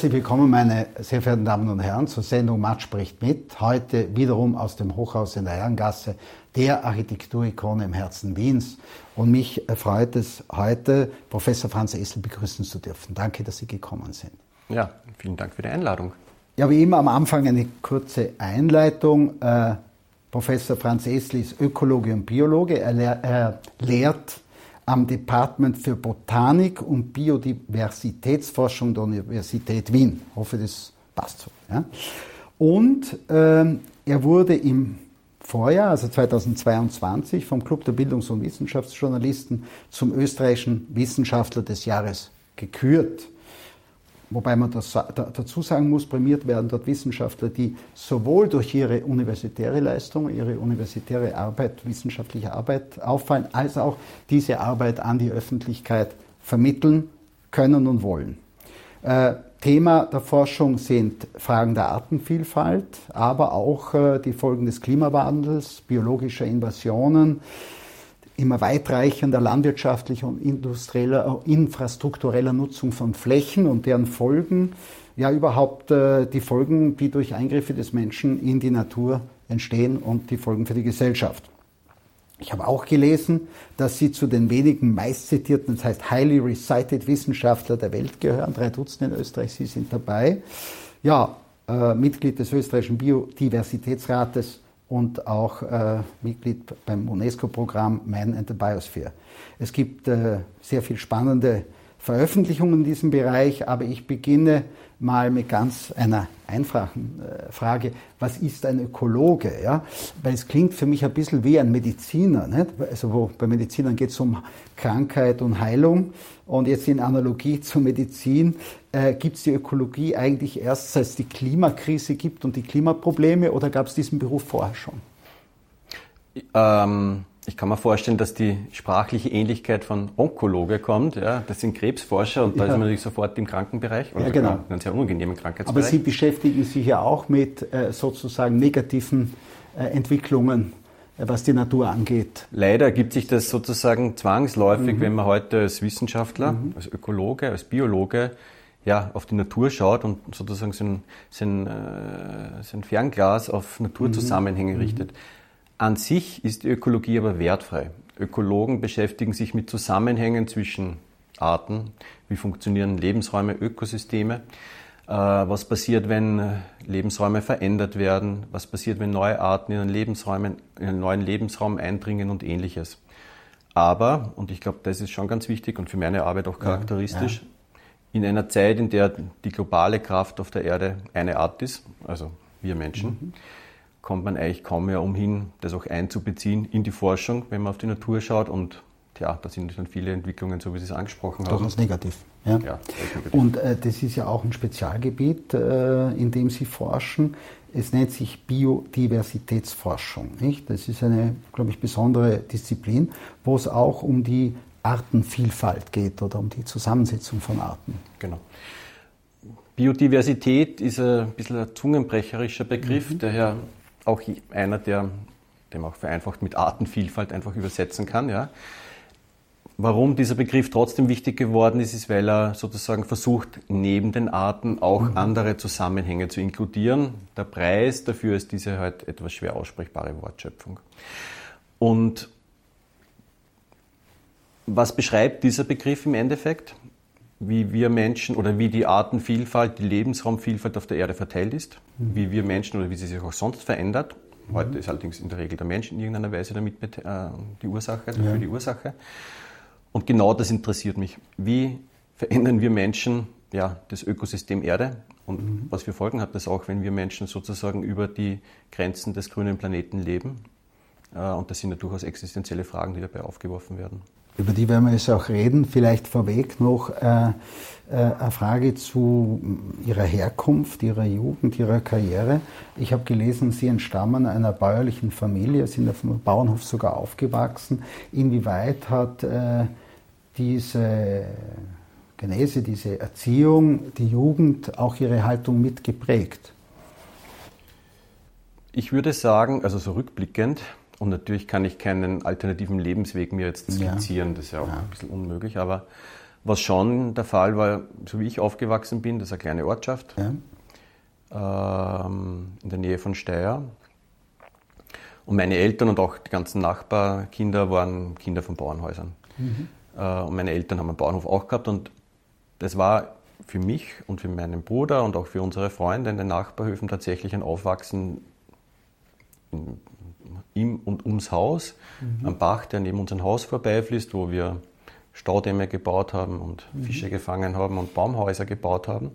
Herzlich willkommen, meine sehr verehrten Damen und Herren, zur Sendung Matt spricht mit. Heute wiederum aus dem Hochhaus in der Herrengasse, der Architekturikone im Herzen Wiens. Und mich freut es heute, Professor Franz Essel begrüßen zu dürfen. Danke, dass Sie gekommen sind. Ja, vielen Dank für die Einladung. Ja, wie immer am Anfang eine kurze Einleitung. Äh, Professor Franz Essel ist Ökologe und Biologe. Er, lehr, er lehrt am Department für Botanik und Biodiversitätsforschung der Universität Wien. Ich hoffe, das passt so. Ja. Und äh, er wurde im Vorjahr, also 2022, vom Club der Bildungs- und Wissenschaftsjournalisten zum österreichischen Wissenschaftler des Jahres gekürt. Wobei man das dazu sagen muss, prämiert werden dort Wissenschaftler, die sowohl durch ihre universitäre Leistung, ihre universitäre Arbeit, wissenschaftliche Arbeit auffallen, als auch diese Arbeit an die Öffentlichkeit vermitteln können und wollen. Äh, Thema der Forschung sind Fragen der Artenvielfalt, aber auch äh, die Folgen des Klimawandels, biologischer Invasionen, immer weitreichender landwirtschaftlicher und industrieller, äh, infrastruktureller Nutzung von Flächen und deren Folgen, ja überhaupt äh, die Folgen, die durch Eingriffe des Menschen in die Natur entstehen und die Folgen für die Gesellschaft. Ich habe auch gelesen, dass Sie zu den wenigen meistzitierten, das heißt highly recited Wissenschaftler der Welt gehören. Drei Dutzend in Österreich, Sie sind dabei. Ja, äh, Mitglied des österreichischen Biodiversitätsrates und auch äh, Mitglied beim UNESCO-Programm Man and the Biosphere. Es gibt äh, sehr viel spannende Veröffentlichungen in diesem Bereich, aber ich beginne mal mit ganz einer einfachen äh, Frage, was ist ein Ökologe? Ja? Weil es klingt für mich ein bisschen wie ein Mediziner. Nicht? Also wo, bei Medizinern geht es um Krankheit und Heilung und jetzt in Analogie zur Medizin äh, gibt es die Ökologie eigentlich erst, seit es die Klimakrise gibt und die Klimaprobleme oder gab es diesen Beruf vorher schon? Ähm ich kann mir vorstellen, dass die sprachliche Ähnlichkeit von Onkologe kommt. Ja, das sind Krebsforscher und da ist man natürlich sofort im Krankenbereich oder ja, genau. in einem sehr unangenehmen Krankheitsbereich. Aber Sie beschäftigen sich ja auch mit äh, sozusagen negativen äh, Entwicklungen, äh, was die Natur angeht. Leider ergibt sich das sozusagen zwangsläufig, mhm. wenn man heute als Wissenschaftler, mhm. als Ökologe, als Biologe ja, auf die Natur schaut und sozusagen sein, sein, äh, sein Fernglas auf Naturzusammenhänge mhm. richtet. An sich ist die Ökologie aber wertfrei. Ökologen beschäftigen sich mit Zusammenhängen zwischen Arten, wie funktionieren Lebensräume, Ökosysteme, äh, was passiert, wenn äh, Lebensräume verändert werden, was passiert, wenn neue Arten in einen, Lebensräumen, in einen neuen Lebensraum eindringen und ähnliches. Aber, und ich glaube, das ist schon ganz wichtig und für meine Arbeit auch charakteristisch, ja, ja. In einer Zeit, in der die globale Kraft auf der Erde eine Art ist, also wir Menschen, mhm kommt man eigentlich kaum mehr umhin, das auch einzubeziehen in die Forschung, wenn man auf die Natur schaut. Und ja, da sind dann viele Entwicklungen, so wie Sie es angesprochen haben. Durchaus negativ. Ja. ja negativ. Und äh, das ist ja auch ein Spezialgebiet, äh, in dem Sie forschen. Es nennt sich Biodiversitätsforschung. Nicht? Das ist eine, glaube ich, besondere Disziplin, wo es auch um die Artenvielfalt geht oder um die Zusammensetzung von Arten. Genau. Biodiversität ist ein bisschen ein zungenbrecherischer Begriff, mhm. daher auch einer, der dem auch vereinfacht mit Artenvielfalt einfach übersetzen kann. Ja. Warum dieser Begriff trotzdem wichtig geworden ist, ist, weil er sozusagen versucht, neben den Arten auch mhm. andere Zusammenhänge zu inkludieren. Der Preis dafür ist diese halt etwas schwer aussprechbare Wortschöpfung. Und was beschreibt dieser Begriff im Endeffekt? Wie wir Menschen oder wie die Artenvielfalt, die Lebensraumvielfalt auf der Erde verteilt ist, mhm. wie wir Menschen oder wie sie sich auch sonst verändert. Mhm. Heute ist allerdings in der Regel der Mensch in irgendeiner Weise damit mit, äh, die Ursache, dafür ja. die Ursache. Und genau das interessiert mich. Wie verändern wir Menschen ja, das Ökosystem Erde und mhm. was für Folgen hat das auch, wenn wir Menschen sozusagen über die Grenzen des grünen Planeten leben? Äh, und das sind ja durchaus existenzielle Fragen, die dabei aufgeworfen werden über die werden wir jetzt auch reden. Vielleicht vorweg noch äh, äh, eine Frage zu Ihrer Herkunft, Ihrer Jugend, Ihrer Karriere. Ich habe gelesen, Sie entstammen einer bäuerlichen Familie, sind auf dem Bauernhof sogar aufgewachsen. Inwieweit hat äh, diese Genese, diese Erziehung, die Jugend auch Ihre Haltung mitgeprägt? Ich würde sagen, also so rückblickend, und natürlich kann ich keinen alternativen Lebensweg mir jetzt skizzieren, ja. das ist ja auch ja. ein bisschen unmöglich, aber Was schon der Fall war, so wie ich aufgewachsen bin, das ist eine kleine Ortschaft ja. ähm, in der Nähe von Steyr. Und meine Eltern und auch die ganzen Nachbarkinder waren Kinder von Bauernhäusern. Mhm. Äh, und meine Eltern haben einen Bauernhof auch gehabt und das war für mich und für meinen Bruder und auch für unsere Freunde in den Nachbarhöfen tatsächlich ein Aufwachsen im und ums Haus, mhm. am Bach, der neben unserem Haus vorbeifließt, wo wir Staudämme gebaut haben und mhm. Fische gefangen haben und Baumhäuser gebaut haben.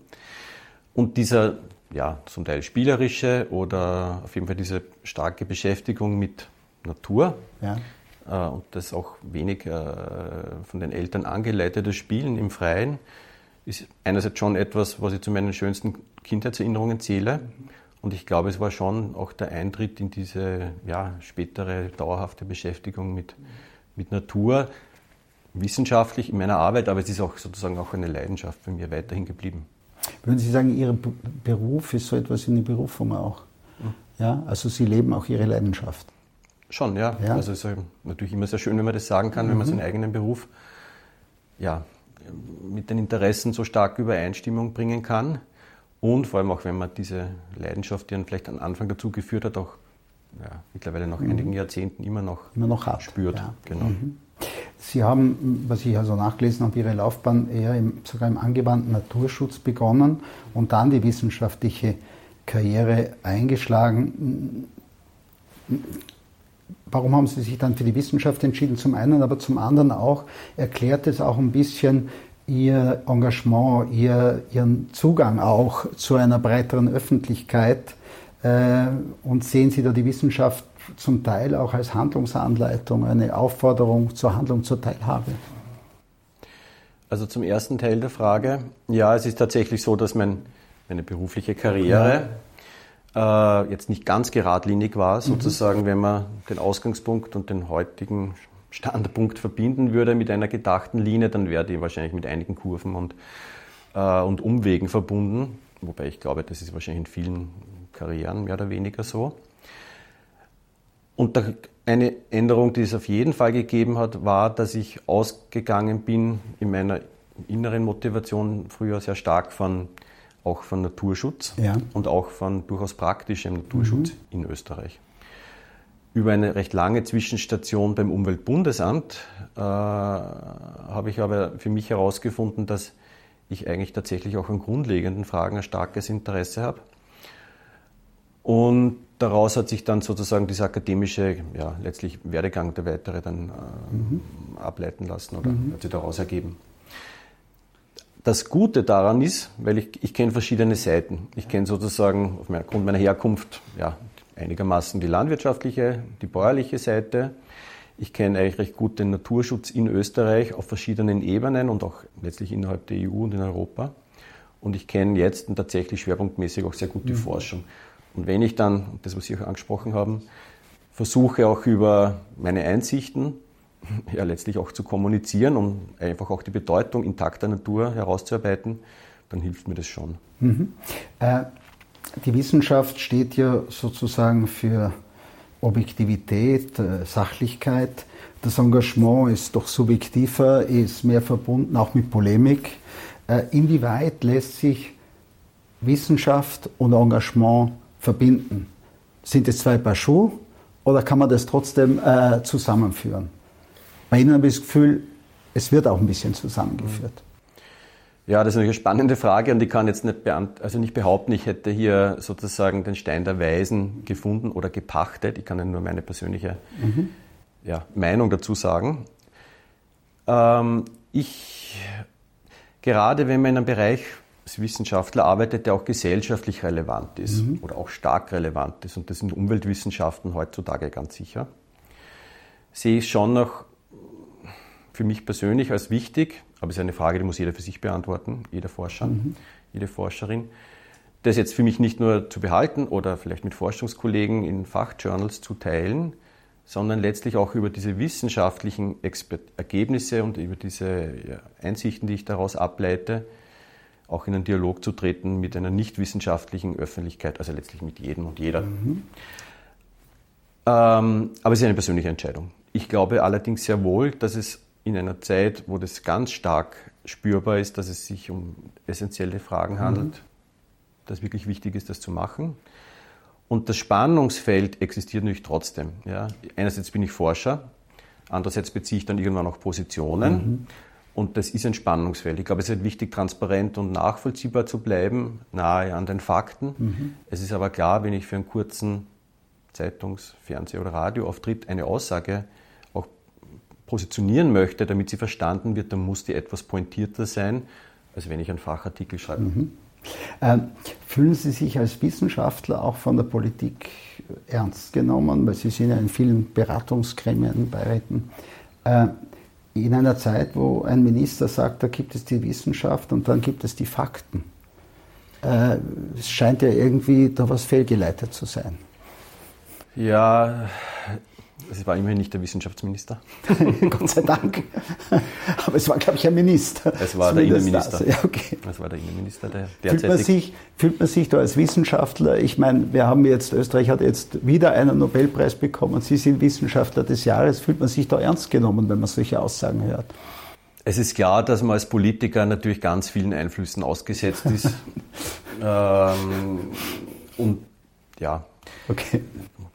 Und dieser, ja, zum Teil spielerische oder auf jeden Fall diese starke Beschäftigung mit Natur ja. äh, und das auch wenig äh, von den Eltern angeleitete Spielen im Freien ist einerseits schon etwas, was ich zu meinen schönsten Kindheitserinnerungen zähle. Und ich glaube, es war schon auch der Eintritt in diese ja, spätere dauerhafte Beschäftigung mit, mit Natur, wissenschaftlich in meiner Arbeit, aber es ist auch sozusagen auch eine Leidenschaft für mich weiterhin geblieben. Würden Sie sagen, Ihr Beruf ist so etwas in die Berufung auch? Hm. Ja, also Sie leben auch Ihre Leidenschaft. Schon, ja. ja. Also es ist natürlich immer sehr schön, wenn man das sagen kann, mhm. wenn man seinen eigenen Beruf ja, mit den Interessen so stark Übereinstimmung bringen kann. Und vor allem auch, wenn man diese Leidenschaft, die dann vielleicht am Anfang dazu geführt hat, auch ja, mittlerweile nach mhm. einigen Jahrzehnten immer noch, immer noch hat. spürt. Ja. Genau. Mhm. Sie haben, was ich also nachgelesen habe, Ihre Laufbahn eher im, sogar im angewandten Naturschutz begonnen und dann die wissenschaftliche Karriere eingeschlagen. Warum haben Sie sich dann für die Wissenschaft entschieden? Zum einen, aber zum anderen auch erklärt es auch ein bisschen Ihr Engagement, Ihr, Ihren Zugang auch zu einer breiteren Öffentlichkeit äh, und sehen Sie da die Wissenschaft zum Teil auch als Handlungsanleitung, eine Aufforderung zur Handlung, zur Teilhabe? Also zum ersten Teil der Frage, ja, es ist tatsächlich so, dass mein, meine berufliche Karriere äh, jetzt nicht ganz geradlinig war, sozusagen, mhm. wenn man den Ausgangspunkt und den heutigen Standpunkt verbinden würde mit einer gedachten Linie, dann wäre die wahrscheinlich mit einigen Kurven und, äh, und Umwegen verbunden. Wobei ich glaube, das ist wahrscheinlich in vielen Karrieren mehr oder weniger so. Und eine Änderung, die es auf jeden Fall gegeben hat, war, dass ich ausgegangen bin in meiner inneren Motivation früher sehr stark von auch von Naturschutz ja. und auch von durchaus praktischem Naturschutz mhm. in Österreich. Über eine recht lange Zwischenstation beim Umweltbundesamt äh, habe ich aber für mich herausgefunden, dass ich eigentlich tatsächlich auch an grundlegenden Fragen ein starkes Interesse habe. Und daraus hat sich dann sozusagen dieser akademische, ja, letztlich Werdegang der weitere dann äh, mhm. ableiten lassen oder mhm. hat sich daraus ergeben. Das Gute daran ist, weil ich, ich kenne verschiedene Seiten. Ich kenne sozusagen aufgrund meiner Herkunft ja, einigermaßen die landwirtschaftliche, die bäuerliche Seite. Ich kenne eigentlich recht gut den Naturschutz in Österreich auf verschiedenen Ebenen und auch letztlich innerhalb der EU und in Europa. Und ich kenne jetzt tatsächlich schwerpunktmäßig auch sehr gut die mhm. Forschung. Und wenn ich dann, das was Sie auch angesprochen haben, versuche auch über meine Einsichten ja letztlich auch zu kommunizieren, um einfach auch die Bedeutung intakter Natur herauszuarbeiten, dann hilft mir das schon. Mhm. Äh, die Wissenschaft steht ja sozusagen für Objektivität, äh, Sachlichkeit. Das Engagement ist doch subjektiver, ist mehr verbunden auch mit Polemik. Äh, inwieweit lässt sich Wissenschaft und Engagement verbinden? Sind es zwei Paar Schuhe oder kann man das trotzdem äh, zusammenführen? Bei Ihnen habe ich das Gefühl, es wird auch ein bisschen zusammengeführt. Ja, das ist eine spannende Frage und ich kann jetzt nicht, also nicht behaupten, ich hätte hier sozusagen den Stein der Weisen gefunden oder gepachtet. Ich kann Ihnen nur meine persönliche mhm. ja, Meinung dazu sagen. Ähm, ich, gerade wenn man in einem Bereich als Wissenschaftler arbeitet, der auch gesellschaftlich relevant ist mhm. oder auch stark relevant ist, und das sind Umweltwissenschaften heutzutage ganz sicher, sehe ich schon noch für mich persönlich als wichtig, aber es ist eine Frage, die muss jeder für sich beantworten, jeder Forscher, mhm. jede Forscherin. Das jetzt für mich nicht nur zu behalten oder vielleicht mit Forschungskollegen in Fachjournals zu teilen, sondern letztlich auch über diese wissenschaftlichen Expert Ergebnisse und über diese ja, Einsichten, die ich daraus ableite, auch in einen Dialog zu treten mit einer nicht wissenschaftlichen Öffentlichkeit, also letztlich mit jedem und jeder. Mhm. Ähm, aber es ist eine persönliche Entscheidung. Ich glaube allerdings sehr wohl, dass es in einer Zeit, wo das ganz stark spürbar ist, dass es sich um essentielle Fragen handelt, mhm. dass wirklich wichtig ist, das zu machen. Und das Spannungsfeld existiert natürlich trotzdem. Ja. Einerseits bin ich Forscher, andererseits beziehe ich dann irgendwann auch Positionen. Mhm. Und das ist ein Spannungsfeld. Ich glaube, es ist halt wichtig, transparent und nachvollziehbar zu bleiben, nahe an den Fakten. Mhm. Es ist aber klar, wenn ich für einen kurzen Zeitungs-, Fernseh- oder Radioauftritt eine Aussage positionieren möchte, damit sie verstanden wird, dann muss die etwas pointierter sein, als wenn ich einen Fachartikel schreibe. Mhm. Ähm, fühlen Sie sich als Wissenschaftler auch von der Politik ernst genommen, weil Sie sind ja in vielen Beratungsgremien, Beiräten. Äh, in einer Zeit, wo ein Minister sagt, da gibt es die Wissenschaft und dann gibt es die Fakten. Äh, es scheint ja irgendwie da was fehlgeleitet zu sein. Ja, es war immerhin nicht der Wissenschaftsminister. Gott sei Dank. Aber es war, glaube ich, ein Minister. Es war der Innenminister. Ja, okay. Es war der Innenminister, der derzeitig. Fühlt man, sich, fühlt man sich da als Wissenschaftler, ich meine, wir haben jetzt, Österreich hat jetzt wieder einen Nobelpreis bekommen, Sie sind Wissenschaftler des Jahres, fühlt man sich da ernst genommen, wenn man solche Aussagen hört? Es ist klar, dass man als Politiker natürlich ganz vielen Einflüssen ausgesetzt ist. ähm, und ja, okay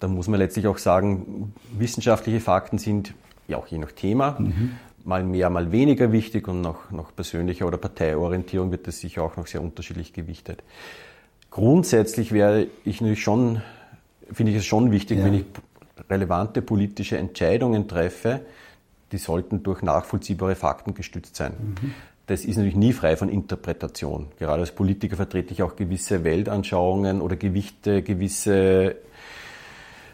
da muss man letztlich auch sagen, wissenschaftliche Fakten sind ja auch je nach Thema mhm. mal mehr, mal weniger wichtig und nach, nach persönlicher oder Parteiorientierung wird das sicher auch noch sehr unterschiedlich gewichtet. Grundsätzlich wäre ich natürlich schon, finde ich es schon wichtig, ja. wenn ich relevante politische Entscheidungen treffe, die sollten durch nachvollziehbare Fakten gestützt sein. Mhm. Das ist natürlich nie frei von Interpretation. Gerade als Politiker vertrete ich auch gewisse Weltanschauungen oder Gewichte, gewisse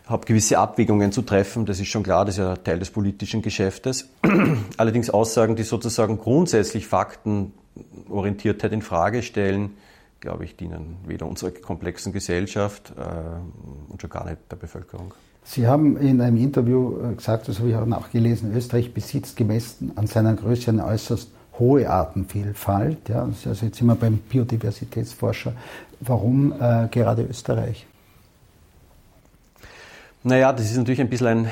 habe gewisse Abwägungen zu treffen, das ist schon klar, das ist ja Teil des politischen Geschäftes. Allerdings Aussagen, die sozusagen grundsätzlich Faktenorientiertheit in Frage stellen, glaube ich, dienen weder unserer komplexen Gesellschaft äh, und schon gar nicht der Bevölkerung. Sie haben in einem Interview äh, gesagt, das habe ich auch nachgelesen, Österreich besitzt gemessen an seiner Größe eine äußerst hohe Artenvielfalt. Ja, also jetzt sind wir beim Biodiversitätsforscher. Warum äh, gerade Österreich? Naja, das ist natürlich ein bisschen ein,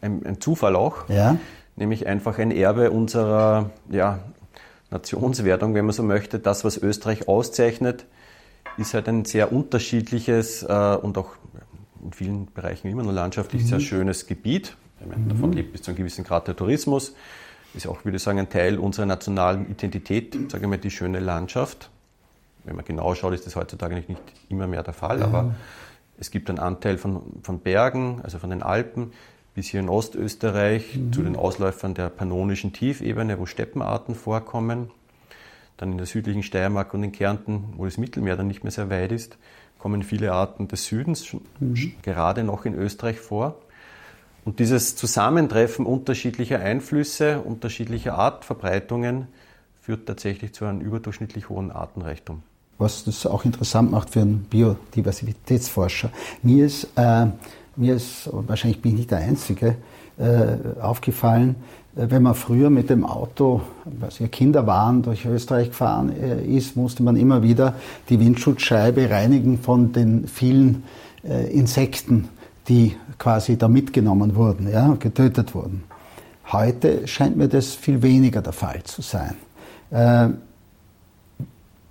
ein, ein Zufall auch. Ja. Nämlich einfach ein Erbe unserer ja, Nationswertung, wenn man so möchte. Das, was Österreich auszeichnet, ist halt ein sehr unterschiedliches äh, und auch in vielen Bereichen immer nur landschaftlich mhm. sehr schönes Gebiet. Meine, mhm. Davon lebt bis zu einem gewissen Grad der Tourismus. Ist auch, würde ich sagen, ein Teil unserer nationalen Identität, sage ich mal, die schöne Landschaft. Wenn man genau schaut, ist das heutzutage nicht immer mehr der Fall, ja. aber es gibt einen Anteil von, von Bergen, also von den Alpen, bis hier in Ostösterreich mhm. zu den Ausläufern der pannonischen Tiefebene, wo Steppenarten vorkommen. Dann in der südlichen Steiermark und in Kärnten, wo das Mittelmeer dann nicht mehr sehr weit ist, kommen viele Arten des Südens mhm. gerade noch in Österreich vor. Und dieses Zusammentreffen unterschiedlicher Einflüsse, unterschiedlicher Artverbreitungen führt tatsächlich zu einem überdurchschnittlich hohen Artenreichtum was das auch interessant macht für einen Biodiversitätsforscher. Mir ist, äh, mir ist, wahrscheinlich bin ich nicht der Einzige, äh, aufgefallen, äh, wenn man früher mit dem Auto, als wir Kinder waren, durch Österreich gefahren äh, ist, musste man immer wieder die Windschutzscheibe reinigen von den vielen äh, Insekten, die quasi da mitgenommen wurden, ja, getötet wurden. Heute scheint mir das viel weniger der Fall zu sein. Äh,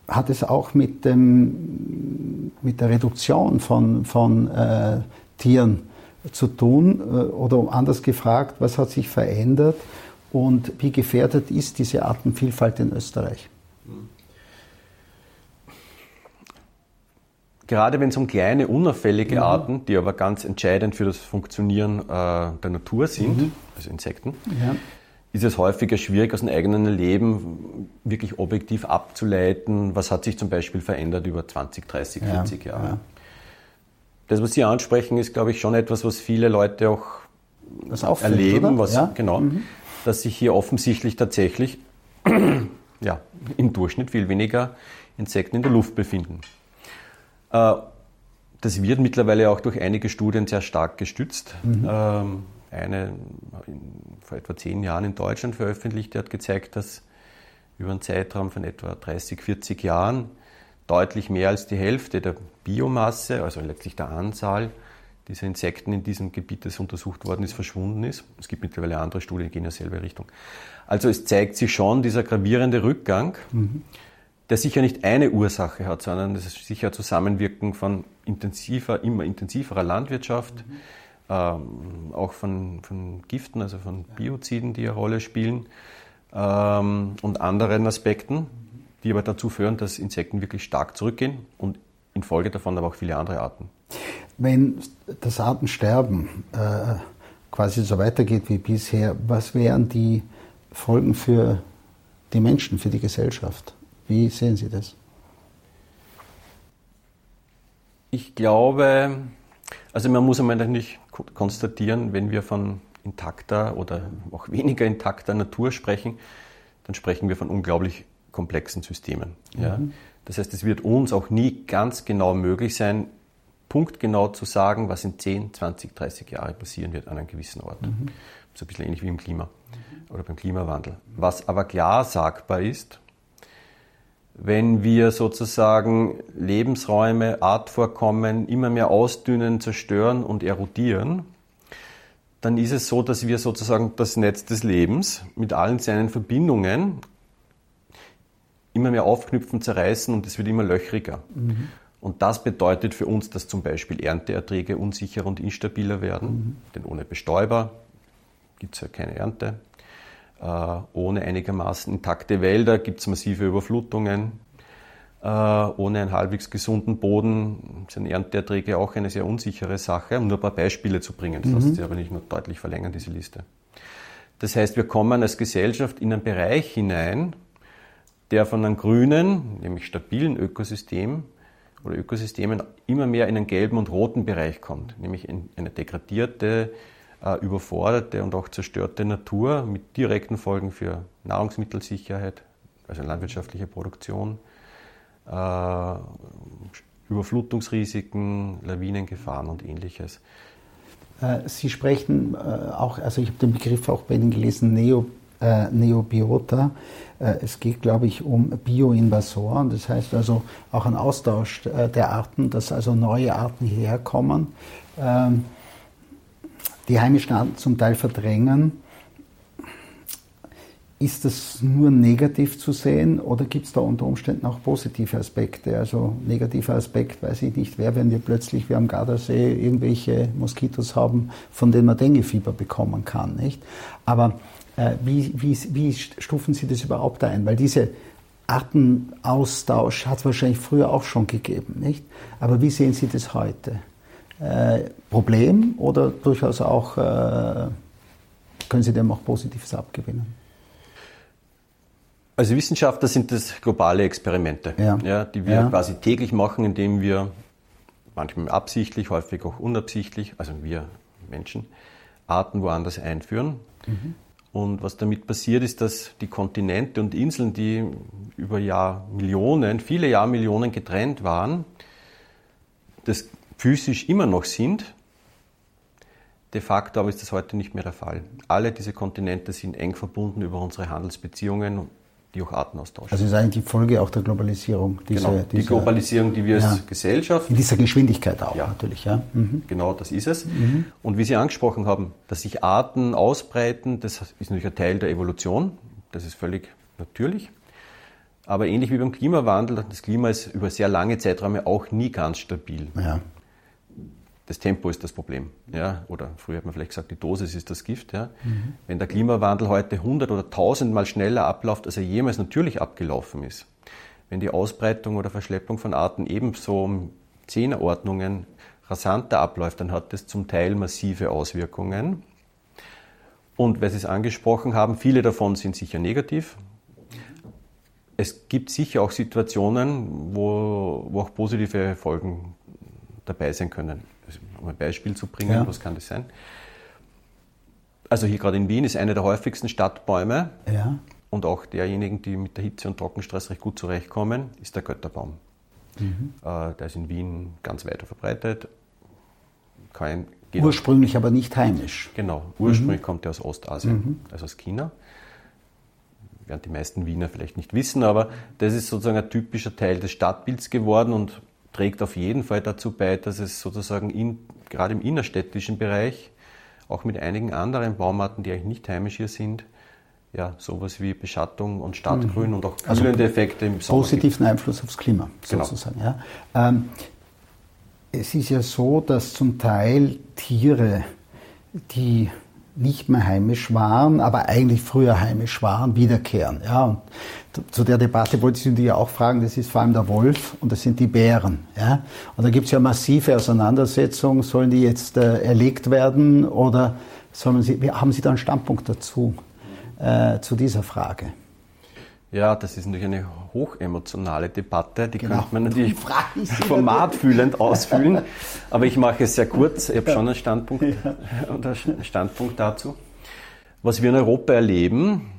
hat es auch mit, dem, mit der Reduktion von, von äh, Tieren zu tun? Äh, oder anders gefragt, was hat sich verändert und wie gefährdet ist diese Artenvielfalt in Österreich? Gerade wenn es um kleine, unauffällige mhm. Arten, die aber ganz entscheidend für das Funktionieren äh, der Natur sind, mhm. also Insekten, ja ist es häufiger schwierig, aus dem eigenen Leben wirklich objektiv abzuleiten, was hat sich zum Beispiel verändert über 20, 30, 40 ja, Jahre. Ja. Das, was Sie ansprechen, ist, glaube ich, schon etwas, was viele Leute auch auffällt, erleben, was, ja? genau, mhm. dass sich hier offensichtlich tatsächlich ja, im Durchschnitt viel weniger Insekten in der Luft befinden. Äh, das wird mittlerweile auch durch einige Studien sehr stark gestützt. Mhm. Ähm, eine vor etwa zehn Jahren in Deutschland veröffentlicht, die hat gezeigt, dass über einen Zeitraum von etwa 30, 40 Jahren deutlich mehr als die Hälfte der Biomasse, also letztlich der Anzahl dieser Insekten in diesem Gebiet, das untersucht worden ist, verschwunden ist. Es gibt mittlerweile andere Studien, die gehen in dieselbe Richtung. Also es zeigt sich schon dieser gravierende Rückgang, mhm. Der sicher nicht eine Ursache hat, sondern das ist sicher ein Zusammenwirken von intensiver, immer intensiverer Landwirtschaft, mhm. ähm, auch von, von, Giften, also von Bioziden, die eine Rolle spielen ähm, und anderen Aspekten, die aber dazu führen, dass Insekten wirklich stark zurückgehen und infolge davon aber auch viele andere Arten. Wenn das Artensterben äh, quasi so weitergeht wie bisher, was wären die Folgen für die Menschen, für die Gesellschaft? Wie sehen Sie das? Ich glaube, also man muss einmal nicht konstatieren, wenn wir von intakter oder auch weniger intakter Natur sprechen, dann sprechen wir von unglaublich komplexen Systemen. Mhm. Ja. Das heißt, es wird uns auch nie ganz genau möglich sein, punktgenau zu sagen, was in 10, 20, 30 Jahren passieren wird an einem gewissen Ort. Mhm. So ein bisschen ähnlich wie im Klima oder beim Klimawandel. Was aber klar sagbar ist, wenn wir sozusagen Lebensräume, Artvorkommen immer mehr ausdünnen, zerstören und erodieren, dann ist es so, dass wir sozusagen das Netz des Lebens mit allen seinen Verbindungen immer mehr aufknüpfen, zerreißen und es wird immer löchriger. Mhm. Und das bedeutet für uns, dass zum Beispiel Ernteerträge unsicherer und instabiler werden. Mhm. Denn ohne Bestäuber gibt es ja keine Ernte. Äh, ohne einigermaßen intakte Wälder gibt es massive Überflutungen. Äh, ohne einen halbwegs gesunden Boden sind Ernteerträge auch eine sehr unsichere Sache. Um nur ein paar Beispiele zu bringen, das mhm. lässt sich aber nicht nur deutlich verlängern, diese Liste. Das heißt, wir kommen als Gesellschaft in einen Bereich hinein, der von einem grünen, nämlich stabilen Ökosystem oder Ökosystemen immer mehr in einen gelben und roten Bereich kommt, nämlich in eine degradierte, äh, überforderte und auch zerstörte Natur mit direkten Folgen für Nahrungsmittelsicherheit, also landwirtschaftliche Produktion, äh, Überflutungsrisiken, Lawinengefahren und ähnliches. Äh, Sie sprechen auch, also ich habe den Begriff auch bei Ihnen gelesen, Neo, äh, Neobiota. Äh, es geht, glaube ich, um Bioinvasoren, das heißt also auch ein Austausch äh, der Arten, dass also neue Arten hierher kommen, ähm, die heimischen Arten zum Teil verdrängen. Ist das nur negativ zu sehen oder gibt es da unter Umständen auch positive Aspekte? Also negativer Aspekt weiß ich nicht, wer, wenn wir plötzlich wie am Gardasee irgendwelche Moskitos haben, von denen man Denguefieber bekommen kann, nicht? Aber äh, wie, wie, wie stufen Sie das überhaupt ein? Weil diese Artenaustausch hat es wahrscheinlich früher auch schon gegeben, nicht? Aber wie sehen Sie das heute? Äh, Problem oder durchaus auch, äh, können Sie dem auch Positives abgewinnen? Also Wissenschaftler sind das globale Experimente, ja. ja die wir ja. quasi täglich machen, indem wir manchmal absichtlich, häufig auch unabsichtlich, also wir Menschen, Arten woanders einführen. Mhm. Und was damit passiert ist, dass die Kontinente und Inseln, die über Jahrmillionen, viele Jahrmillionen getrennt waren, das physisch immer noch sind. De facto aber ist das heute nicht mehr der Fall. Alle diese Kontinente sind eng verbunden über unsere Handelsbeziehungen die auch Arten austauschen. Also ist eigentlich die Folge auch der Globalisierung. Diese, genau, die diese, Globalisierung, die wir ja, als Gesellschaft... In dieser Geschwindigkeit auch ja, natürlich. Ja. Mhm. Genau, das ist es. Mhm. Und wie Sie angesprochen haben, dass sich Arten ausbreiten, das ist natürlich ein Teil der Evolution. Das ist völlig natürlich. Aber ähnlich wie beim Klimawandel, das Klima ist über sehr lange Zeiträume auch nie ganz stabil. Ja das Tempo ist das Problem. Ja? Oder früher hat man vielleicht gesagt, die Dosis ist das Gift. Ja? Mhm. Wenn der Klimawandel heute 100 oder 1000 Mal schneller abläuft, als er jemals natürlich abgelaufen ist, wenn die Ausbreitung oder Verschleppung von Arten ebenso um Zehnerordnungen rasanter abläuft, dann hat das zum Teil massive Auswirkungen. Und weil Sie es angesprochen haben, viele davon sind sicher negativ. Es gibt sicher auch Situationen, wo, wo auch positive Folgen dabei sein können um ein Beispiel zu bringen, ja. was kann das sein? Also hier gerade in Wien ist einer der häufigsten Stadtbäume ja. und auch derjenigen, die mit der Hitze und Trockenstress recht gut zurechtkommen, ist der Götterbaum. Mhm. Äh, der ist in Wien ganz weit verbreitet. Kein, ursprünglich aber nicht heimisch. Genau, ursprünglich mhm. kommt er aus Ostasien, mhm. also aus China. Werden die meisten Wiener vielleicht nicht wissen, aber das ist sozusagen ein typischer Teil des Stadtbilds geworden und trägt auf jeden Fall dazu bei, dass es sozusagen in, gerade im innerstädtischen Bereich, auch mit einigen anderen Baumarten, die eigentlich nicht heimisch hier sind, ja, sowas wie Beschattung und Stadtgrün mhm. und auch also kühlende also Effekte im Sommer. Positiven. Einfluss aufs Klima, genau. sozusagen. Ja. Ähm, es ist ja so, dass zum Teil Tiere, die nicht mehr heimisch waren, aber eigentlich früher heimisch waren, wiederkehren. Ja, und zu der Debatte wollte ich Sie auch fragen, das ist vor allem der Wolf und das sind die Bären. Ja? Und da gibt es ja massive Auseinandersetzungen, sollen die jetzt äh, erlegt werden oder sollen sie, haben Sie da einen Standpunkt dazu, äh, zu dieser Frage? Ja, das ist natürlich eine hochemotionale Debatte, die genau. könnte man natürlich formatfühlend ausfüllen, aber ich mache es sehr kurz, ich habe schon einen Standpunkt, ja. einen Standpunkt dazu. Was wir in Europa erleben,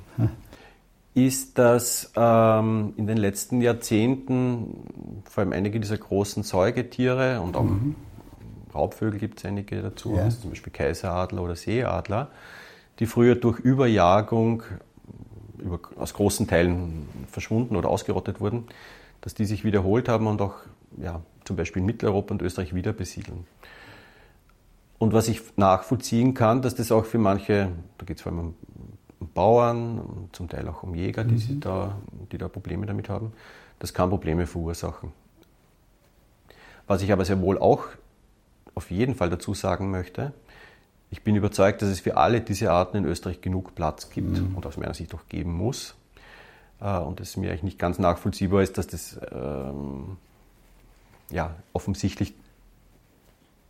ist, dass ähm, in den letzten Jahrzehnten vor allem einige dieser großen Säugetiere und auch mhm. Raubvögel gibt es einige dazu, ja. also zum Beispiel Kaiseradler oder Seeadler, die früher durch Überjagung über, aus großen Teilen verschwunden oder ausgerottet wurden, dass die sich wiederholt haben und auch ja, zum Beispiel in Mitteleuropa und Österreich wieder besiedeln. Und was ich nachvollziehen kann, dass das auch für manche, da geht es vor allem um Bauern, zum Teil auch um Jäger, die, mhm. da, die da Probleme damit haben, das kann Probleme verursachen. Was ich aber sehr wohl auch auf jeden Fall dazu sagen möchte, ich bin überzeugt, dass es für alle diese Arten in Österreich genug Platz gibt mhm. und aus meiner Sicht auch geben muss. Äh, und es mir eigentlich nicht ganz nachvollziehbar ist, dass das ähm, ja, offensichtlich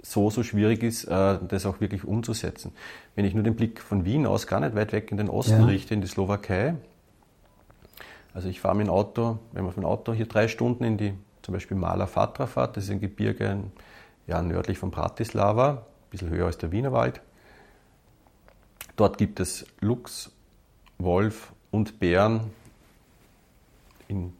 so, so schwierig ist, äh, das auch wirklich umzusetzen. Wenn ich nur den Blick von Wien aus gar nicht weit weg in den Osten ja. richte, in die Slowakei, also ich fahre mit dem Auto, wenn man von Auto hier drei Stunden in die zum Beispiel Mala Fatra fährt, das ist ein Gebirge ja, nördlich von Bratislava, ein bisschen höher als der Wienerwald. Dort gibt es Luchs, Wolf und Bären in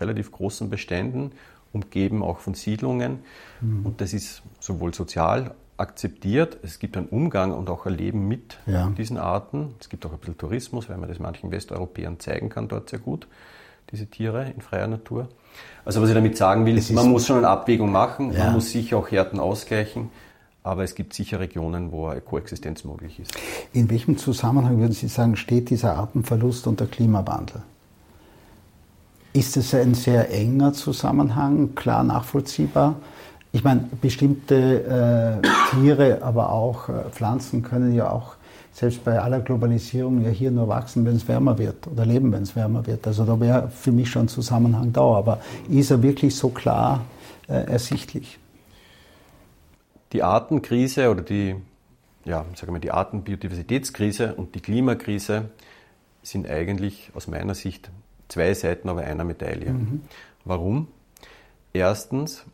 relativ großen Beständen, umgeben auch von Siedlungen. Mhm. Und das ist sowohl sozial akzeptiert, es gibt einen Umgang und auch ein Leben mit ja. diesen Arten. Es gibt auch ein bisschen Tourismus, weil man das manchen Westeuropäern zeigen kann dort sehr gut, diese Tiere in freier Natur. Also was ich damit sagen will, ist, man muss schon eine Abwägung machen, ja. man muss sicher auch Härten ausgleichen aber es gibt sicher Regionen, wo eine Koexistenz möglich ist. In welchem Zusammenhang würden Sie sagen, steht dieser Artenverlust unter Klimawandel? Ist es ein sehr enger Zusammenhang, klar nachvollziehbar? Ich meine, bestimmte äh, Tiere, aber auch äh, Pflanzen können ja auch selbst bei aller Globalisierung ja hier nur wachsen, wenn es wärmer wird oder leben, wenn es wärmer wird. Also da wäre für mich schon ein Zusammenhang da. Aber ist er wirklich so klar äh, ersichtlich? Die Artenkrise oder die, ja, sagen wir, die Artenbiodiversitätskrise und die Klimakrise sind eigentlich aus meiner Sicht zwei Seiten aber einer Medaille. Mhm. Warum? Erstens,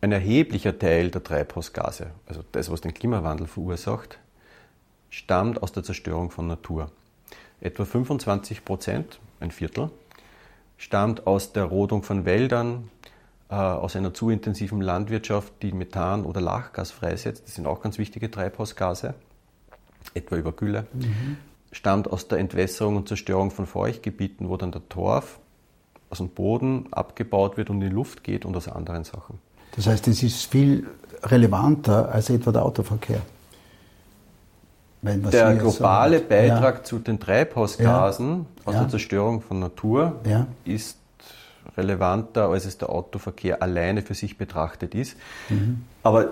ein erheblicher Teil der Treibhausgase, also das, was den Klimawandel verursacht, stammt aus der Zerstörung von Natur. Etwa 25 Prozent, ein Viertel, stammt aus der Rodung von Wäldern, aus einer zu intensiven Landwirtschaft, die Methan oder Lachgas freisetzt, das sind auch ganz wichtige Treibhausgase, etwa über Gülle, mhm. stammt aus der Entwässerung und Zerstörung von Feuchtgebieten, wo dann der Torf aus dem Boden abgebaut wird und in die Luft geht und aus anderen Sachen. Das heißt, es ist viel relevanter als etwa der Autoverkehr. der globale so Beitrag ja. zu den Treibhausgasen ja. aus ja. der Zerstörung von Natur ist relevanter, als es der Autoverkehr alleine für sich betrachtet ist. Mhm. Aber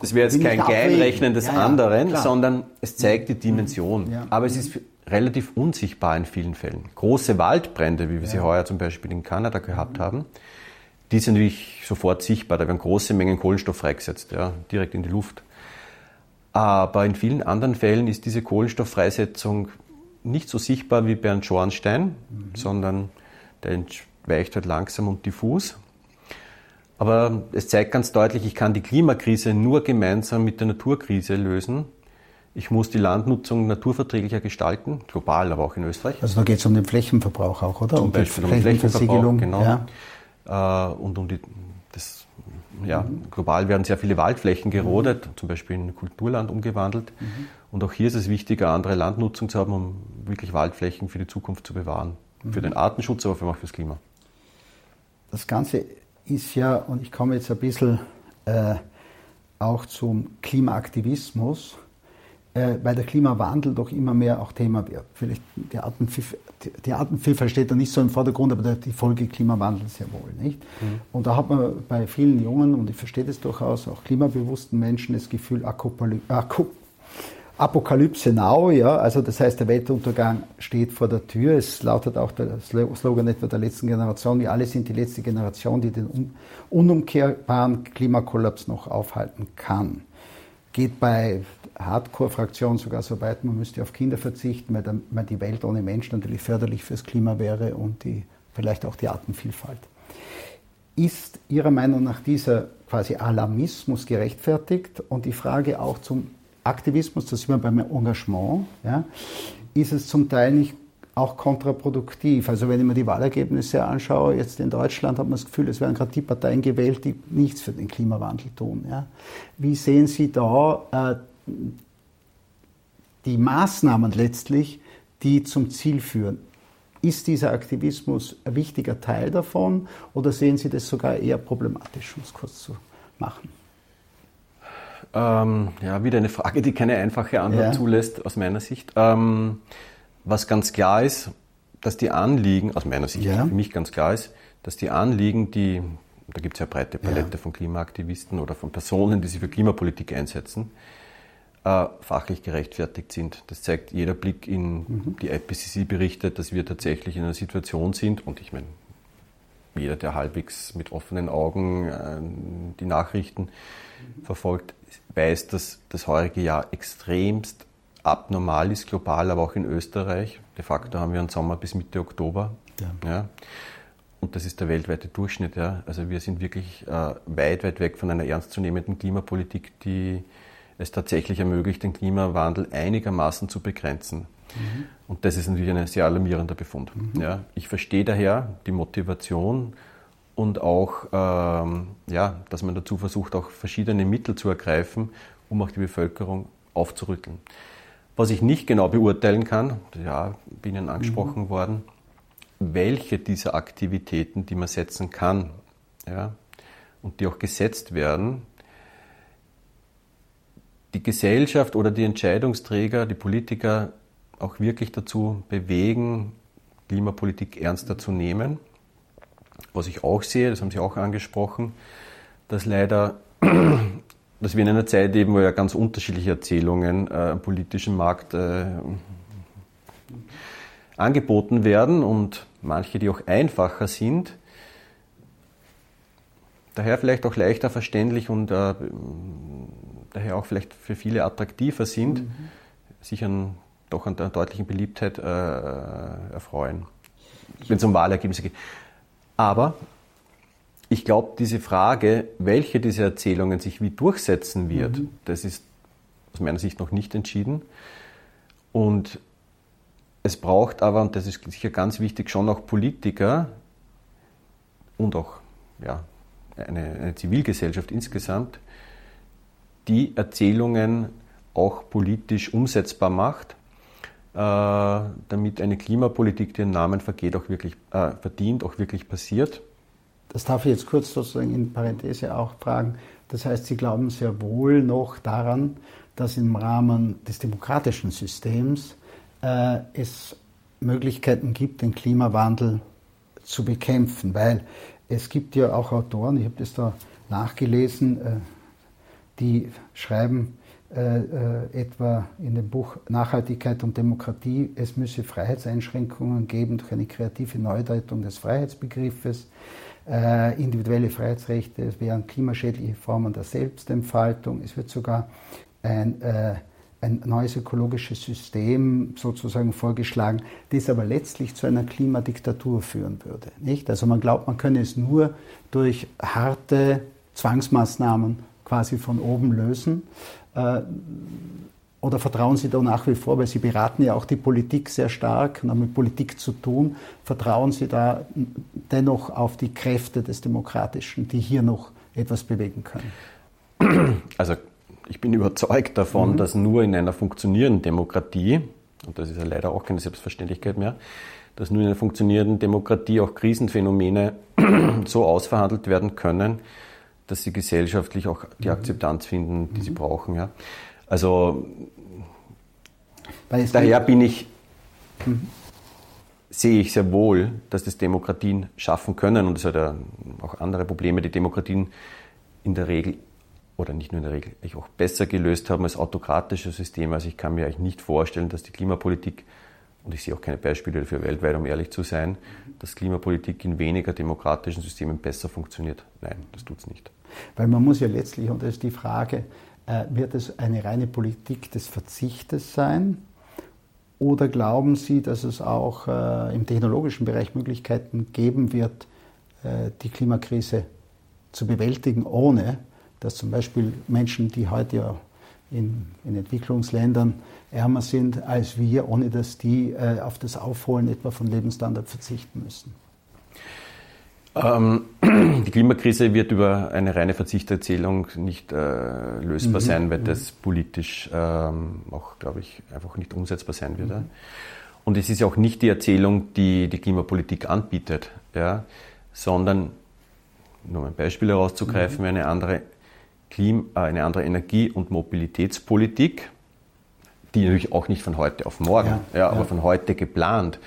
das wäre jetzt kein Kleinrechnen des ja, ja, anderen, klar. sondern es zeigt die Dimension. Ja. Aber es ist relativ unsichtbar in vielen Fällen. Große Waldbrände, wie wir sie heuer zum Beispiel in Kanada gehabt haben, die sind natürlich sofort sichtbar. Da werden große Mengen Kohlenstoff freigesetzt, ja, direkt in die Luft. Aber in vielen anderen Fällen ist diese Kohlenstofffreisetzung nicht so sichtbar wie bei einem Schornstein, mhm. sondern der weicht halt langsam und diffus. Aber es zeigt ganz deutlich, ich kann die Klimakrise nur gemeinsam mit der Naturkrise lösen. Ich muss die Landnutzung naturverträglicher gestalten, global, aber auch in Österreich. Also da geht es um den Flächenverbrauch auch, oder? Zum um Beispiel um Flächenverbrauch, genau. Ja. Äh, und um die, das, ja, mhm. global werden sehr viele Waldflächen gerodet, mhm. zum Beispiel in Kulturland umgewandelt. Mhm. Und auch hier ist es wichtig, eine andere Landnutzung zu haben, um wirklich Waldflächen für die Zukunft zu bewahren. Für den Artenschutz, aber auch fürs Klima das Ganze ist ja, und ich komme jetzt ein bisschen äh, auch zum Klimaaktivismus, äh, weil der Klimawandel doch immer mehr auch Thema wird. Vielleicht die Artenvielfalt, die Artenvielfalt steht da nicht so im Vordergrund, aber die Folge Klimawandel sehr wohl. Nicht? Mhm. Und da hat man bei vielen jungen, und ich verstehe das durchaus, auch klimabewussten Menschen das Gefühl, Apokalypse now, ja, also das heißt, der Weltuntergang steht vor der Tür. Es lautet auch der Slogan etwa der letzten Generation, wir alle sind die letzte Generation, die den unumkehrbaren Klimakollaps noch aufhalten kann. Geht bei Hardcore-Fraktion sogar so weit, man müsste auf Kinder verzichten, weil, dann, die Welt ohne Menschen natürlich förderlich fürs Klima wäre und die, vielleicht auch die Artenvielfalt. Ist Ihrer Meinung nach dieser quasi Alarmismus gerechtfertigt? Und die Frage auch zum Aktivismus, das sind wir beim Engagement, ja, ist es zum Teil nicht auch kontraproduktiv. Also wenn ich mir die Wahlergebnisse anschaue, jetzt in Deutschland hat man das Gefühl, es werden gerade die Parteien gewählt, die nichts für den Klimawandel tun. Ja. Wie sehen Sie da äh, die Maßnahmen letztlich, die zum Ziel führen. Ist dieser Aktivismus ein wichtiger Teil davon oder sehen Sie das sogar eher problematisch, um es kurz zu machen? Ähm, ja, wieder eine Frage, die keine einfache Antwort ja. zulässt, aus meiner Sicht. Ähm, was ganz klar ist, dass die Anliegen, aus meiner Sicht ja. für mich ganz klar ist, dass die Anliegen, die, da gibt es ja breite Palette ja. von Klimaaktivisten oder von Personen, die sich für Klimapolitik einsetzen, äh, fachlich gerechtfertigt sind. Das zeigt jeder Blick in mhm. die IPCC berichtet, dass wir tatsächlich in einer Situation sind und ich meine, jeder, der halbwegs mit offenen Augen äh, die Nachrichten verfolgt, weiß, dass das heurige Jahr extremst abnormal ist, global, aber auch in Österreich. De facto haben wir einen Sommer bis Mitte Oktober. Ja. ja. Und das ist der weltweite Durchschnitt. Ja. Also wir sind wirklich äh, weit, weit weg von einer ernstzunehmenden Klimapolitik, die es tatsächlich ermöglicht, den Klimawandel einigermaßen zu begrenzen. Mhm. Und das ist natürlich ein sehr alarmierender Befund. Mhm. Ja, ich verstehe daher die Motivation und auch, ähm, ja, dass man dazu versucht, auch verschiedene Mittel zu ergreifen, um auch die Bevölkerung aufzurütteln. Was ich nicht genau beurteilen kann, ja, bin Ihnen angesprochen mhm. worden, welche dieser Aktivitäten, die man setzen kann, ja, und die auch gesetzt werden, die Gesellschaft oder die Entscheidungsträger, die Politiker auch wirklich dazu bewegen, Klimapolitik ernster zu nehmen. Was ich auch sehe, das haben Sie auch angesprochen, dass leider, dass wir in einer Zeit leben, wo ja ganz unterschiedliche Erzählungen äh, am politischen Markt äh, angeboten werden und manche, die auch einfacher sind, daher vielleicht auch leichter verständlich und äh, daher auch vielleicht für viele attraktiver sind, mhm. sich an, doch an der deutlichen Beliebtheit äh, erfreuen, wenn es um Wahlergebnisse geht. Aber ich glaube, diese Frage, welche dieser Erzählungen sich wie durchsetzen wird, mhm. das ist aus meiner Sicht noch nicht entschieden. Und es braucht aber, und das ist sicher ganz wichtig, schon auch Politiker und auch ja, eine, eine Zivilgesellschaft insgesamt, die Erzählungen auch politisch umsetzbar macht, damit eine Klimapolitik, die ihren Namen vergeht, auch wirklich, äh, verdient, auch wirklich passiert. Das darf ich jetzt kurz sozusagen in Parenthese auch fragen. Das heißt, Sie glauben sehr wohl noch daran, dass im Rahmen des demokratischen Systems äh, es Möglichkeiten gibt, den Klimawandel zu bekämpfen, weil es gibt ja auch Autoren, ich habe das da nachgelesen, äh, die schreiben äh, äh, etwa in dem Buch Nachhaltigkeit und Demokratie, es müsse Freiheitseinschränkungen geben durch eine kreative Neudeutung des Freiheitsbegriffes, äh, individuelle Freiheitsrechte, es wären klimaschädliche Formen der Selbstentfaltung, es wird sogar ein, äh, ein neues ökologisches System sozusagen vorgeschlagen, das aber letztlich zu einer Klimadiktatur führen würde. Nicht? Also man glaubt, man könne es nur durch harte Zwangsmaßnahmen quasi von oben lösen? Äh, oder vertrauen Sie da nach wie vor, weil Sie beraten ja auch die Politik sehr stark und haben mit Politik zu tun, vertrauen Sie da dennoch auf die Kräfte des Demokratischen, die hier noch etwas bewegen können? Also ich bin überzeugt davon, mhm. dass nur in einer funktionierenden Demokratie, und das ist ja leider auch keine Selbstverständlichkeit mehr, dass nur in einer funktionierenden Demokratie auch Krisenphänomene so ausverhandelt werden können, dass sie gesellschaftlich auch die mhm. Akzeptanz finden, die mhm. sie brauchen. Ja. Also daher bin ich, mhm. sehe ich sehr wohl, dass das Demokratien schaffen können und es hat ja auch andere Probleme, die Demokratien in der Regel oder nicht nur in der Regel, auch besser gelöst haben als autokratische Systeme. Also ich kann mir eigentlich nicht vorstellen, dass die Klimapolitik, und ich sehe auch keine Beispiele dafür weltweit, um ehrlich zu sein, dass Klimapolitik in weniger demokratischen Systemen besser funktioniert. Nein, das tut es nicht. Weil man muss ja letztlich, und das ist die Frage, äh, wird es eine reine Politik des Verzichtes sein? Oder glauben Sie, dass es auch äh, im technologischen Bereich Möglichkeiten geben wird, äh, die Klimakrise zu bewältigen, ohne dass zum Beispiel Menschen, die heute ja in, in Entwicklungsländern ärmer sind als wir, ohne dass die äh, auf das Aufholen etwa von Lebensstandard verzichten müssen? Ähm, die Klimakrise wird über eine reine Verzichterzielung nicht äh, lösbar mhm. sein, weil mhm. das politisch ähm, auch, glaube ich, einfach nicht umsetzbar sein wird. Mhm. Und es ist auch nicht die Erzählung, die die Klimapolitik anbietet, ja, sondern, nur um ein Beispiel herauszugreifen, mhm. eine andere Klima, äh, eine andere Energie- und Mobilitätspolitik, die natürlich auch nicht von heute auf morgen, ja, ja, aber von heute geplant,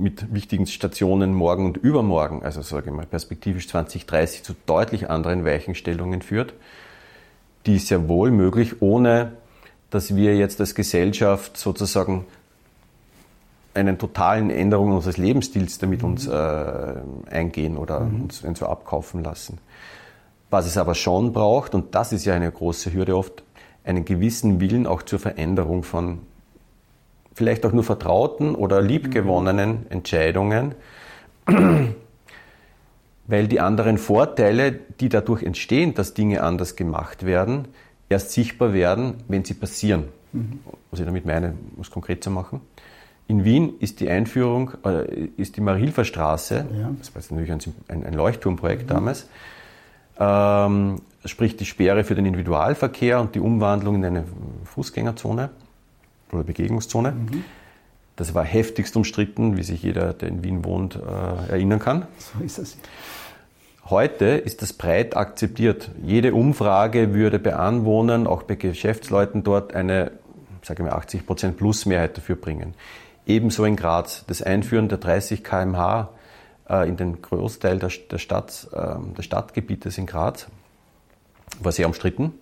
mit wichtigen Stationen morgen und übermorgen, also sage ich mal perspektivisch 2030 zu deutlich anderen Weichenstellungen führt, die ist sehr wohl möglich, ohne dass wir jetzt als Gesellschaft sozusagen einen totalen Änderung unseres Lebensstils damit uns mhm. äh, eingehen oder mhm. uns so abkaufen lassen. Was es aber schon braucht, und das ist ja eine große Hürde oft, einen gewissen Willen auch zur Veränderung von vielleicht auch nur vertrauten oder liebgewonnenen Entscheidungen, weil die anderen Vorteile, die dadurch entstehen, dass Dinge anders gemacht werden, erst sichtbar werden, wenn sie passieren. Mhm. Was ich damit meine, um es konkret zu machen. In Wien ist die Einführung, äh, ist die Marilfer Straße, ja. das war natürlich ein, ein Leuchtturmprojekt mhm. damals, ähm, sprich die Sperre für den Individualverkehr und die Umwandlung in eine Fußgängerzone oder Begegnungszone. Mhm. Das war heftigst umstritten, wie sich jeder, der in Wien wohnt, äh, erinnern kann. So ist es. Heute ist das breit akzeptiert. Jede Umfrage würde bei Anwohnern, auch bei Geschäftsleuten dort, eine, sage ich mal, 80 Prozent plus Mehrheit dafür bringen. Ebenso in Graz. Das Einführen der 30 kmh äh, in den Großteil der, der Stadt, äh, des Stadtgebietes in Graz, war sehr umstritten,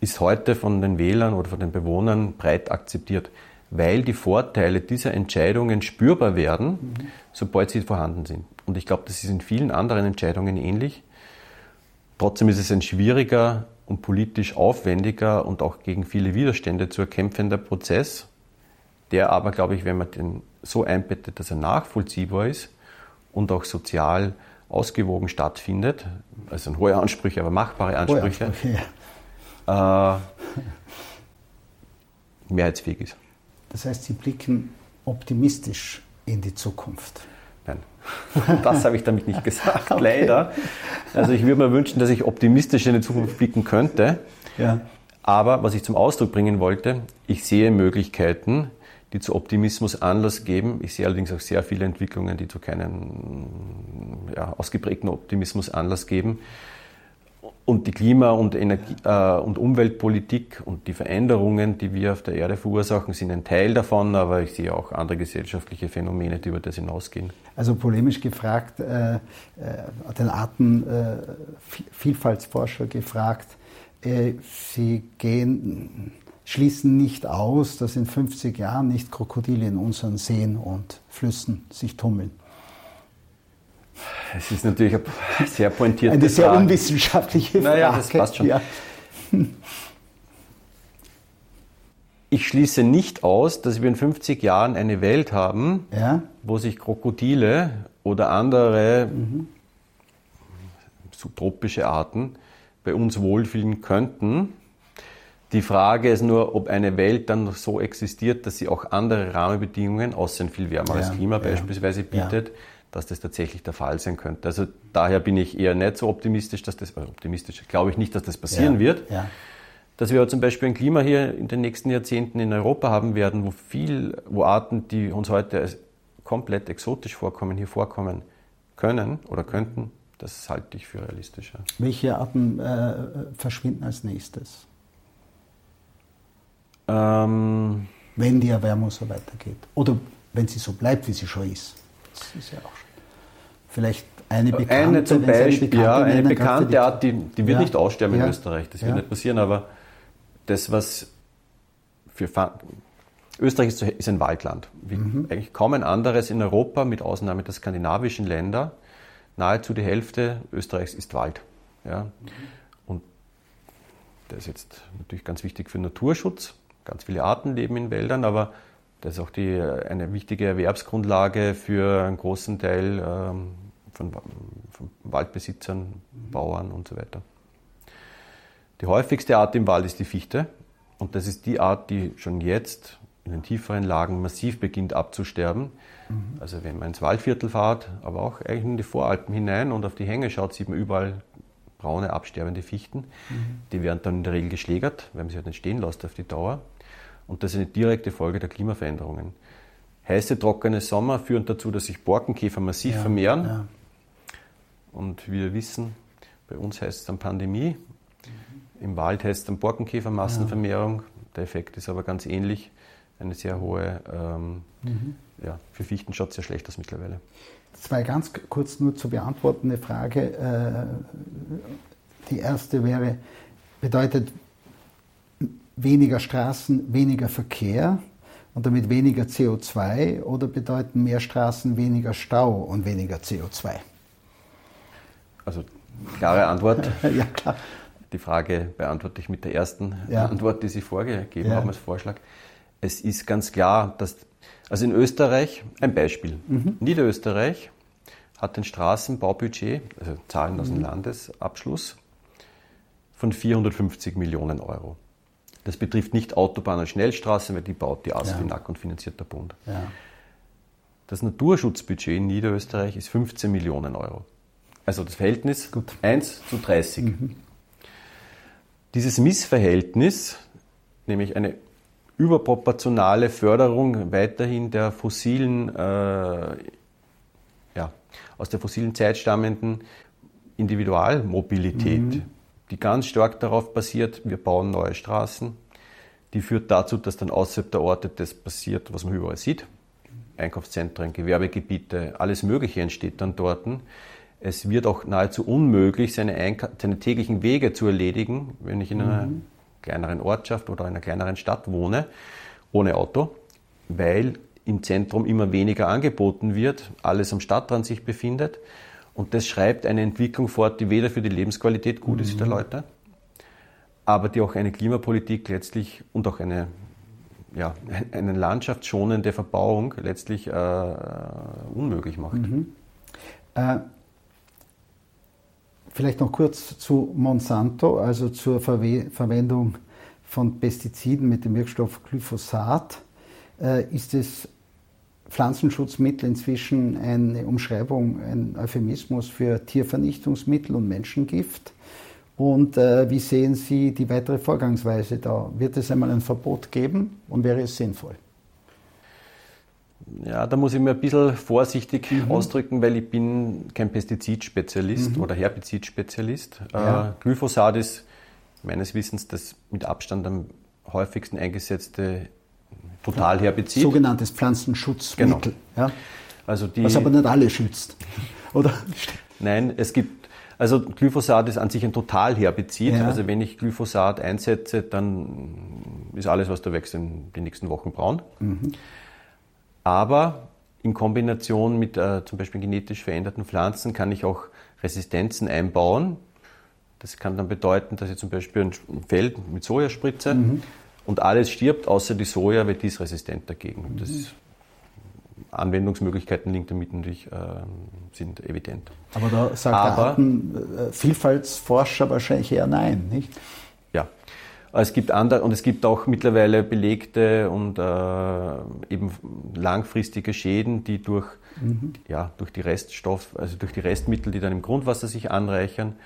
ist heute von den Wählern oder von den Bewohnern breit akzeptiert, weil die Vorteile dieser Entscheidungen spürbar werden, mhm. sobald sie vorhanden sind. Und ich glaube, das ist in vielen anderen Entscheidungen ähnlich. Trotzdem ist es ein schwieriger und politisch aufwendiger und auch gegen viele Widerstände zu erkämpfender Prozess, der aber, glaube ich, wenn man den so einbettet, dass er nachvollziehbar ist, und auch sozial ausgewogen stattfindet. Also hohe Ansprüche, aber machbare Ansprüche. Ansprüche ja. Äh, mehrheitsfähig ist. Das heißt, Sie blicken optimistisch in die Zukunft. Nein, das habe ich damit nicht gesagt, okay. leider. Also ich würde mir wünschen, dass ich optimistisch in die Zukunft blicken könnte. Ja. Aber was ich zum Ausdruck bringen wollte, ich sehe Möglichkeiten, die zu Optimismus Anlass geben. Ich sehe allerdings auch sehr viele Entwicklungen, die zu keinem ja, ausgeprägten Optimismus Anlass geben. Und die Klima- und, Energie, äh, und Umweltpolitik und die Veränderungen, die wir auf der Erde verursachen, sind ein Teil davon, aber ich sehe auch andere gesellschaftliche Phänomene, die über das hinausgehen. Also polemisch gefragt, äh, äh, den Artenvielfaltsforscher gefragt, äh, Sie gehen schließen nicht aus, dass in 50 Jahren nicht Krokodile in unseren Seen und Flüssen sich tummeln. Es ist natürlich eine sehr pointierte Eine sehr Frage. unwissenschaftliche Frage. Naja, das passt schon. Ja. Ich schließe nicht aus, dass wir in 50 Jahren eine Welt haben, ja? wo sich Krokodile oder andere mhm. subtropische Arten bei uns wohlfühlen könnten die Frage ist nur, ob eine Welt dann so existiert, dass sie auch andere Rahmenbedingungen, außer ein viel wärmeres ja, Klima beispielsweise, bietet. Dass das tatsächlich der Fall sein könnte. Also daher bin ich eher nicht so optimistisch, dass das, optimistisch glaube ich nicht, dass das passieren wird. Dass wir zum Beispiel ein Klima hier in den nächsten Jahrzehnten in Europa haben werden, wo viel, wo Arten, die uns heute als komplett exotisch vorkommen, hier vorkommen können oder könnten, das halte ich für realistischer. Welche Arten äh, verschwinden als nächstes? Ähm, wenn die Erwärmung so weitergeht. Oder wenn sie so bleibt, wie sie schon ist. Das ist ja auch schon. Vielleicht eine bekannte, eine zum Beispiel, eine ja, eine bekannte Art, die, die wird ja, nicht aussterben ja, in Österreich, das wird nicht passieren, aber das, was für Österreich ist, ist ein Waldland. Wie mhm. eigentlich kaum ein anderes in Europa, mit Ausnahme der skandinavischen Länder. Nahezu die Hälfte Österreichs ist Wald. Ja. Und das ist jetzt natürlich ganz wichtig für Naturschutz. Ganz viele Arten leben in Wäldern, aber das ist auch die, eine wichtige Erwerbsgrundlage für einen großen Teil ähm, von, von, Waldbesitzern, Bauern und so weiter. Die häufigste Art im Wald ist die Fichte und das ist die Art, die schon jetzt in den tieferen Lagen massiv beginnt abzusterben. Mhm. Also wenn man ins Waldviertel fährt, aber auch eigentlich in die Voralpen hinein und auf die Hänge schaut, sieht man überall braune, absterbende Fichten. Mhm. Die werden dann in der Regel geschlägert, weil man sie halt nicht stehen lässt auf die Dauer. Und das ist eine direkte Folge der Klimaveränderungen. Heiße, trockene Sommer führen dazu, dass sich Borkenkäfer massiv ja, vermehren. Ja. Und wir wissen, bei uns heißt es dann Pandemie, im Wald heißt es dann Borkenkäfermassenvermehrung. Der Effekt ist aber ganz ähnlich. Eine sehr hohe, ähm, mhm. ja, für Fichten schaut es sehr schlecht aus mittlerweile. Zwei ganz kurz nur zu beantwortende Frage. Äh, die erste wäre, bedeutet weniger Straßen, weniger Verkehr und damit weniger CO2 oder bedeuten mehr Straßen weniger Stau und weniger CO2? Also klare Antwort. ja, klar. Die Frage beantworte ich mit der ersten ja. Antwort, die Sie vorgegeben ja. haben als Vorschlag. Es ist ganz klar, dass, also in Österreich, ein Beispiel. Mhm. Niederösterreich hat ein Straßenbaubudget, also Zahlen aus dem mhm. Landesabschluss, von 450 Millionen Euro. Das betrifft nicht Autobahnen und Schnellstraßen, weil die baut die ASFINAG ja. und finanziert der Bund. Ja. Das Naturschutzbudget in Niederösterreich ist 15 Millionen Euro. Also das Verhältnis Gut. 1 zu 30. Mhm. Dieses Missverhältnis, nämlich eine überproportionale Förderung weiterhin der fossilen, äh, ja, aus der fossilen Zeit stammenden Individualmobilität, mhm die ganz stark darauf basiert, wir bauen neue Straßen. Die führt dazu, dass dann außerhalb der Orte das passiert, was man überall sieht. Einkaufszentren, Gewerbegebiete, alles Mögliche entsteht dann dort. Es wird auch nahezu unmöglich, seine, seine täglichen Wege zu erledigen, wenn ich in einer mhm. kleineren Ortschaft oder einer kleineren Stadt wohne, ohne Auto, weil im Zentrum immer weniger angeboten wird, alles am Stadtrand sich befindet und das schreibt eine Entwicklung fort, die weder für die Lebensqualität gut ist der mhm. Leute, aber die auch eine Klimapolitik letztlich und auch eine, ja, eine landschaftsschonende Verbauung letztlich äh, unmöglich macht. Mhm. Äh, vielleicht noch kurz zu Monsanto, also zur Verwe Verwendung von Pestiziden mit dem Wirkstoff Glyphosat. Äh, ist es Pflanzenschutzmittel inzwischen eine Umschreibung, ein Euphemismus für Tiervernichtungsmittel und Menschengift. Und äh, wie sehen Sie die weitere Vorgangsweise da? Wird es einmal ein Verbot geben und wäre es sinnvoll? Ja, da muss ich mir ein bisschen vorsichtig mhm. ausdrücken, weil ich bin kein Pestizidspezialist mhm. oder Herbizidspezialist. Äh, ja. Glyphosat ist meines Wissens das mit Abstand am häufigsten eingesetzte Totalherbizid. Sogenanntes Pflanzenschutzmittel. Genau. Ja? Also die, Was aber nicht alle schützt. Oder? Nein, es gibt, also Glyphosat ist an sich ein Totalherbizid. Ja. Also wenn ich Glyphosat einsetze, dann ist alles, was da wächst, in den nächsten Wochen braun. Mhm. Aber in Kombination mit äh, zum Beispiel genetisch veränderten Pflanzen kann ich auch Resistenzen einbauen. Das kann dann bedeuten, dass ich zum Beispiel ein Feld mit Soja spritze. Mhm und alles stirbt, außer die Soja, weil die ist resistent dagegen. Mhm. Das Anwendungsmöglichkeiten links damit natürlich äh, sind evident. Aber da sagt Aber, Artenvielfaltsforscher äh, wahrscheinlich eher nein, nicht? Ja. Es gibt andere und es gibt auch mittlerweile belegte und äh, eben langfristige Schäden, die durch, mhm. ja, durch die Reststoff, also durch die Restmittel, die dann im Grundwasser sich anreichern,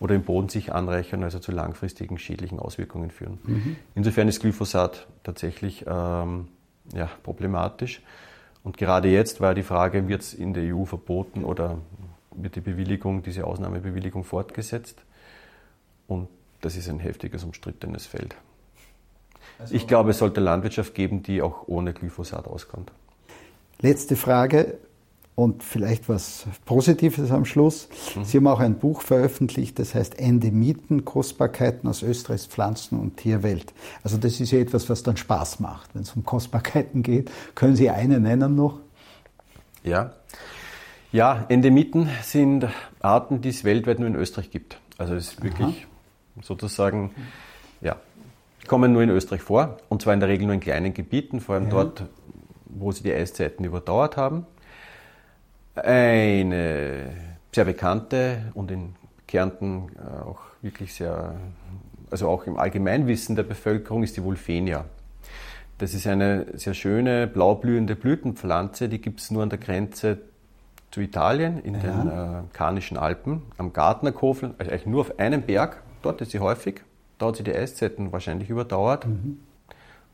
oder im Boden sich anreichern, also zu langfristigen schädlichen Auswirkungen führen. Mhm. Insofern ist Glyphosat tatsächlich ähm, ja, problematisch. Und gerade jetzt war die Frage, wird es in der EU verboten oder wird die Bewilligung, diese Ausnahmebewilligung fortgesetzt? Und das ist ein heftiges, umstrittenes Feld. Also ich glaube, es sollte Landwirtschaft geben, die auch ohne Glyphosat auskommt. Letzte Frage und vielleicht was Positives am Schluss. Mhm. Sie haben auch ein Buch veröffentlicht, das heißt Endemiten, Kostbarkeiten aus Österreichs Pflanzen- und Tierwelt. Also das ist ja etwas, was dann Spaß macht, wenn es um Kostbarkeiten geht. Können Sie eine nennen noch? Ja. Ja, Endemiten sind Arten, die es weltweit nur in Österreich gibt. Also es ist wirklich Aha. sozusagen, ja, kommen nur in Österreich vor und zwar in der Regel nur in kleinen Gebieten, vor allem ja. dort, wo sie die Eiszeiten überdauert haben. Eine sehr bekannte und in Kärnten äh, auch wirklich sehr, also auch im Allgemeinwissen der Bevölkerung ist die Vulfenia. Das ist eine sehr schöne blaublühende Blütenpflanze, die gibt es nur an der Grenze zu Italien, in ja. den äh, Karnischen Alpen, am Gartnerkofel, also eigentlich nur auf einem Berg, dort ist sie häufig, da hat sie die Eiszeiten wahrscheinlich überdauert mhm.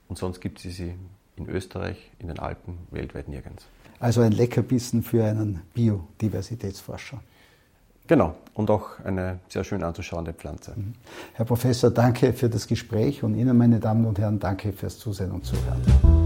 und sonst gibt es sie in Österreich, in den Alpen, weltweit nirgends. Also ein Leckerbissen für einen Biodiversitätsforscher. Genau, und auch eine sehr schön anzuschauende Pflanze. Mhm. Herr Professor, danke für das Gespräch und Ihnen, meine Damen und Herren, danke fürs Zusehen und Zuhören.